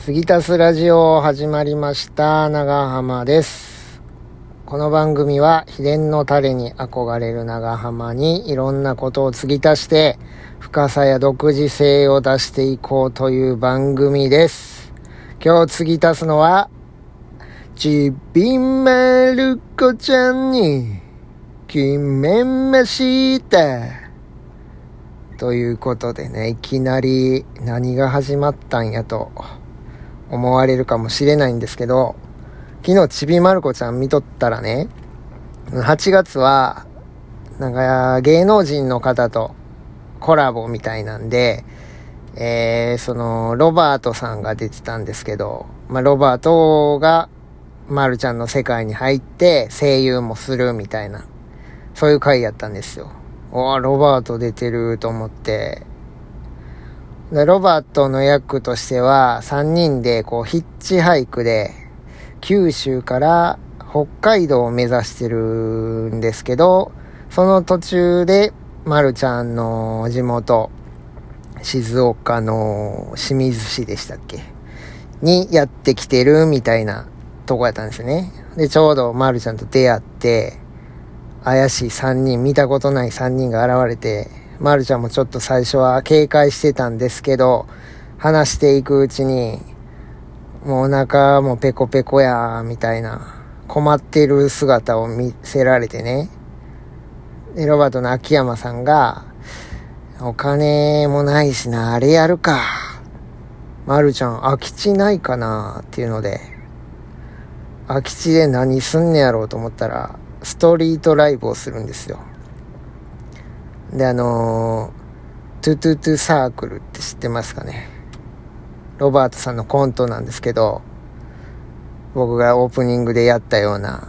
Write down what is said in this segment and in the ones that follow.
継ぎ足すラジオ始まりました。長浜です。この番組は秘伝のタレに憧れる長浜にいろんなことを継ぎ足して深さや独自性を出していこうという番組です。今日継ぎ足すのはちびまる子ちゃんに決めました。ということでね、いきなり何が始まったんやと思われるかもしれないんですけど、昨日ちびまる子ちゃん見とったらね、8月は、なんか芸能人の方とコラボみたいなんで、えー、その、ロバートさんが出てたんですけど、まあ、ロバートが、まるちゃんの世界に入って声優もするみたいな、そういう回やったんですよ。おーロバート出てると思って、でロバートの役としては、3人でこうヒッチハイクで、九州から北海道を目指してるんですけど、その途中で、まるちゃんの地元、静岡の清水市でしたっけ？にやってきてるみたいなとこやったんですね。で、ちょうどまるちゃんと出会って、怪しい3人、見たことない3人が現れて、まるちゃんもちょっと最初は警戒してたんですけど、話していくうちに、もうお腹もペコペコや、みたいな、困ってる姿を見せられてね。で、ロバートの秋山さんが、お金もないしな、あれやるか。まるちゃん、空き地ないかなっていうので、空き地で何すんねやろうと思ったら、ストリートライブをするんですよ。で、あのー、トゥトゥトゥサークルって知ってますかね。ロバートさんのコントなんですけど、僕がオープニングでやったような、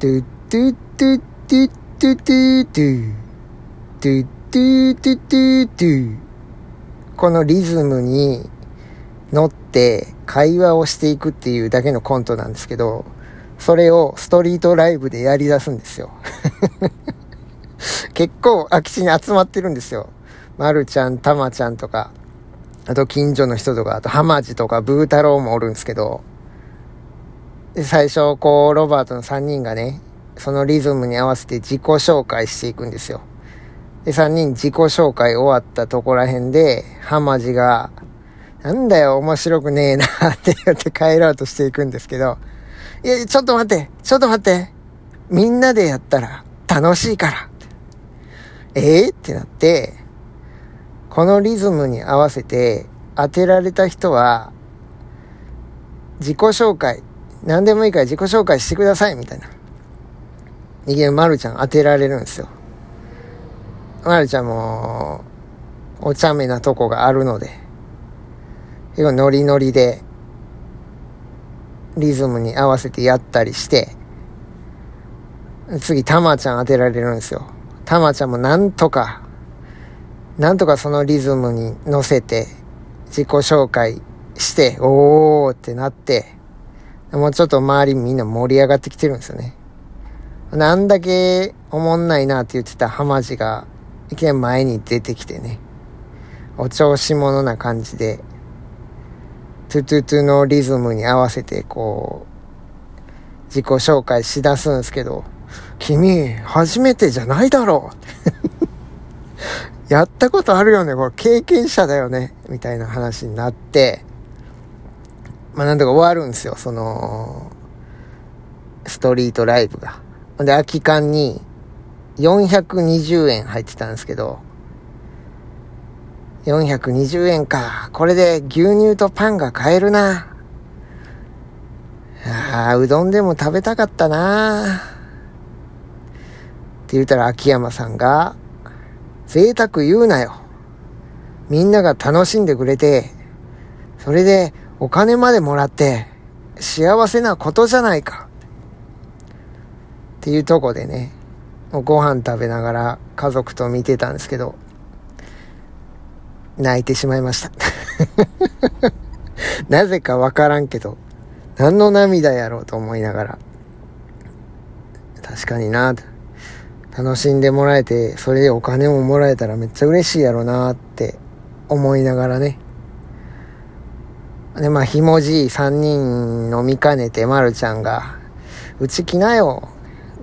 トゥトゥトゥトゥトゥトゥトゥ、トゥトゥトゥトゥトゥ、このリズムに乗って会話をしていくっていうだけのコントなんですけど、それをストリートライブでやり出すんですよ。結構空き地に集まってるんですよ。まるちゃん、たまちゃんとか、あと近所の人とか、あと浜地とかブー太郎もおるんですけど、で最初、こう、ロバートの3人がね、そのリズムに合わせて自己紹介していくんですよ。で、3人自己紹介終わったとこら辺で、浜地が、なんだよ、面白くねえなって言って帰ろうとしていくんですけど、いや、ちょっと待って、ちょっと待って。みんなでやったら楽しいから。えー、ってなって、このリズムに合わせて当てられた人は、自己紹介、何でもいいから自己紹介してください、みたいな。いきなりまるちゃん当てられるんですよ。まるちゃんも、お茶目なとこがあるので、結構ノリノリで、リズムに合わせてやったりして、次、たまちゃん当てられるんですよ。たまちゃんもなんとか、なんとかそのリズムに乗せて、自己紹介して、おーってなって、もうちょっと周りみんな盛り上がってきてるんですよね。なんだけおもんないなって言ってた浜地が、いきなり前に出てきてね、お調子者な感じで、トゥトゥトゥのリズムに合わせてこう自己紹介しだすんですけど君初めてじゃないだろう。やったことあるよね。これ経験者だよね。みたいな話になって。まあなんとか終わるんですよ。そのストリートライブが。で空き缶に420円入ってたんですけど。420円か。これで牛乳とパンが買えるな。ああ、うどんでも食べたかったな。って言ったら秋山さんが、贅沢言うなよ。みんなが楽しんでくれて、それでお金までもらって、幸せなことじゃないか。っていうとこでね、ご飯食べながら家族と見てたんですけど、泣いてしまいました。なぜかわからんけど、何の涙やろうと思いながら。確かにな楽しんでもらえて、それでお金ももらえたらめっちゃ嬉しいやろなって思いながらね。で、まあ、ひもじい3人飲みかねて、まるちゃんが、うち来なよ。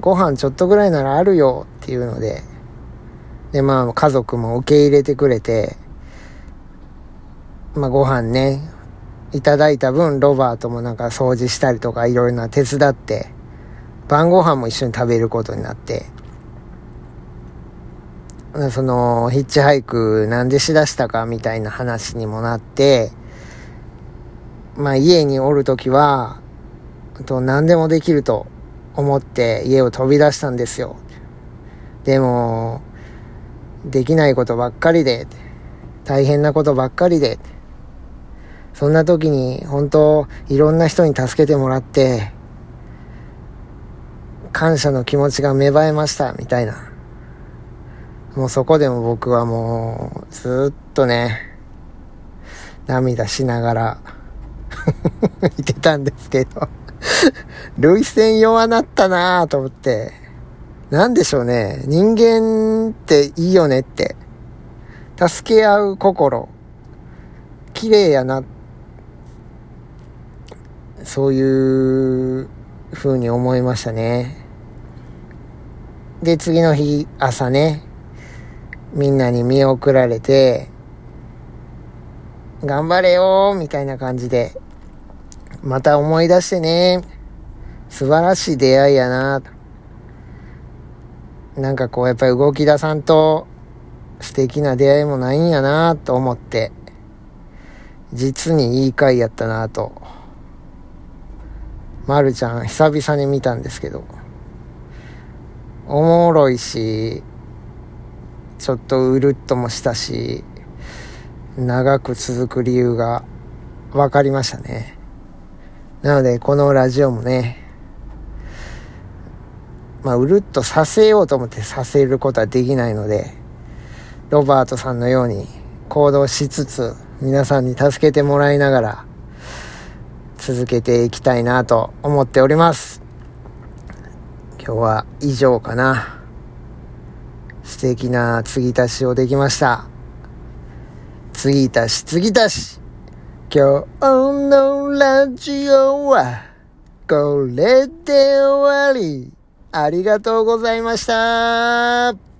ご飯ちょっとぐらいならあるよっていうので、で、まあ、家族も受け入れてくれて、まあ、ご飯ね、いただいた分、ロバートもなんか掃除したりとかいろいろな手伝って、晩ご飯も一緒に食べることになって、その、ヒッチハイクなんでしだしたかみたいな話にもなって、まあ家におるときは、と何でもできると思って家を飛び出したんですよ。でも、できないことばっかりで、大変なことばっかりで、そんな時に本当いろんな人に助けてもらって、感謝の気持ちが芽生えましたみたいな。もうそこでも僕はもうずっとね、涙しながら いてたんですけど涙腺弱なったなぁと思って。なんでしょうね。人間っていいよねって。助け合う心。綺麗やな。そういう風に思いましたね。で、次の日、朝ね、みんなに見送られて、頑張れよみたいな感じで、また思い出してね。素晴らしい出会いやな。なんかこうやっぱり動き出さんと素敵な出会いもないんやなと思って、実にいい回やったなと。まるちゃん久々に見たんですけど、おもろいし、ちょっとうるっともしたし、長く続く理由が分かりましたね。なので、このラジオもね、まあ、うるっとさせようと思ってさせることはできないので、ロバートさんのように行動しつつ、皆さんに助けてもらいながら、続けていきたいなと思っております。今日は以上かな。素敵な継ぎ足しをできました。継ぎ足し、継ぎ足し。今日のラジオはこれで終わり。ありがとうございました。